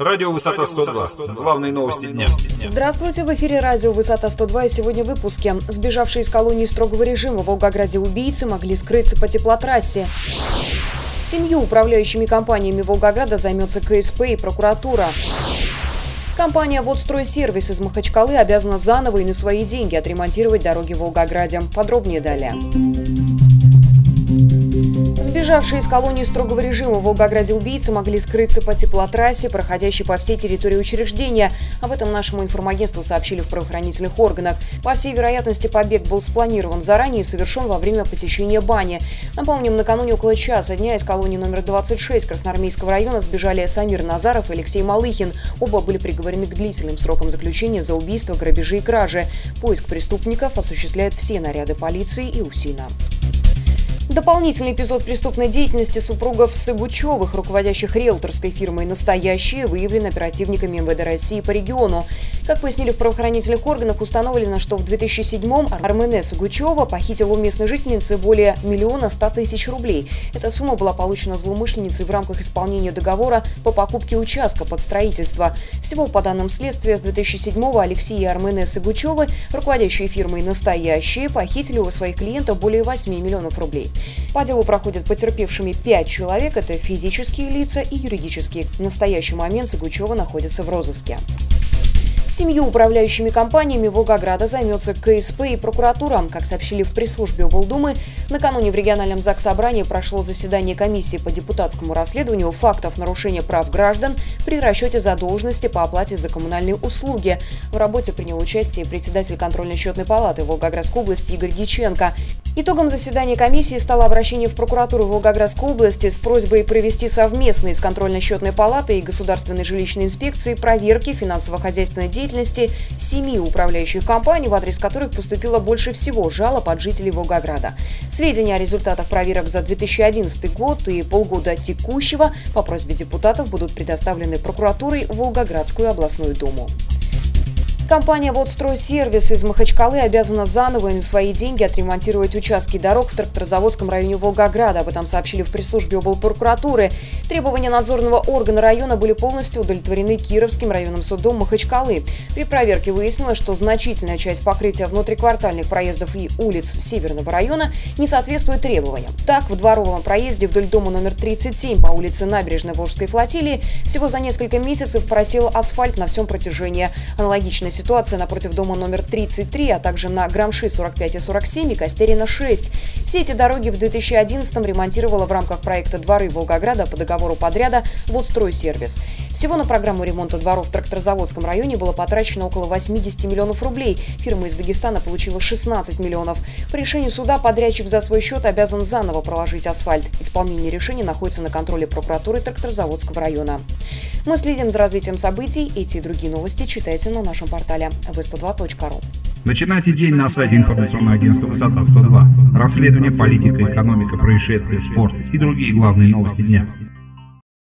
Радио «Высота 102». Главные новости дня. Здравствуйте, в эфире радио «Высота 102» и сегодня в выпуске. Сбежавшие из колонии строгого режима в Волгограде убийцы могли скрыться по теплотрассе. Семью управляющими компаниями Волгограда займется КСП и прокуратура. Компания «Водстройсервис» из Махачкалы обязана заново и на свои деньги отремонтировать дороги в Волгограде. Подробнее далее. Сбежавшие из колонии строгого режима в Волгограде убийцы могли скрыться по теплотрассе, проходящей по всей территории учреждения. Об этом нашему информагентству сообщили в правоохранительных органах. По всей вероятности, побег был спланирован заранее и совершен во время посещения бани. Напомним, накануне около часа дня из колонии номер 26 Красноармейского района сбежали Самир Назаров и Алексей Малыхин. Оба были приговорены к длительным срокам заключения за убийство, грабежи и кражи. Поиск преступников осуществляют все наряды полиции и УСИНа. Дополнительный эпизод преступной деятельности супругов Сыгучевых, руководящих риэлторской фирмой «Настоящие», выявлен оперативниками МВД России по региону. Как пояснили в правоохранительных органах, установлено, что в 2007-м Армене Сугучева похитил у местной жительницы более миллиона ста тысяч рублей. Эта сумма была получена злоумышленницей в рамках исполнения договора по покупке участка под строительство. Всего, по данным следствия, с 2007-го Алексей и Армене Сугучевы, руководящие фирмой «Настоящие», похитили у своих клиентов более 8 миллионов рублей. По делу проходят потерпевшими пять человек. Это физические лица и юридические. В настоящий момент Сагучева находится в розыске. Семью управляющими компаниями Волгограда займется КСП и прокуратура. Как сообщили в пресс-службе облдумы, накануне в региональном ЗАГС Собрании прошло заседание комиссии по депутатскому расследованию фактов нарушения прав граждан при расчете задолженности по оплате за коммунальные услуги. В работе принял участие председатель контрольно-счетной палаты Волгоградской области Игорь Диченко. Итогом заседания комиссии стало обращение в прокуратуру Волгоградской области с просьбой провести совместные с контрольно-счетной палатой и Государственной жилищной инспекции проверки финансово-хозяйственной деятельности семи управляющих компаний, в адрес которых поступило больше всего жалоб от жителей Волгограда. Сведения о результатах проверок за 2011 год и полгода текущего по просьбе депутатов будут предоставлены прокуратурой в Волгоградскую областную думу. Компания «Водстройсервис» из Махачкалы обязана заново и на свои деньги отремонтировать участки дорог в тракторозаводском районе Волгограда. Об этом сообщили в пресс-службе облпрокуратуры. Требования надзорного органа района были полностью удовлетворены Кировским районным судом Махачкалы. При проверке выяснилось, что значительная часть покрытия внутриквартальных проездов и улиц Северного района не соответствует требованиям. Так, в дворовом проезде вдоль дома номер 37 по улице Набережной Волжской флотилии всего за несколько месяцев просел асфальт на всем протяжении. Аналогичная ситуация напротив дома номер 33, а также на Грамши 45 и 47 и Костерина 6. Все эти дороги в 2011 ремонтировала в рамках проекта «Дворы Волгограда» по договору подряда «Водстройсервис». Всего на программу ремонта дворов в Тракторозаводском районе было потрачено около 80 миллионов рублей. Фирма из Дагестана получила 16 миллионов. По решению суда подрядчик за свой счет обязан заново проложить асфальт. Исполнение решения находится на контроле прокуратуры Тракторозаводского района. Мы следим за развитием событий. Эти и другие новости читайте на нашем портале v102.ru. Начинайте день на сайте информационного агентства «Высота 102». Расследование, политика, экономика, происшествия, спорт и другие главные новости дня.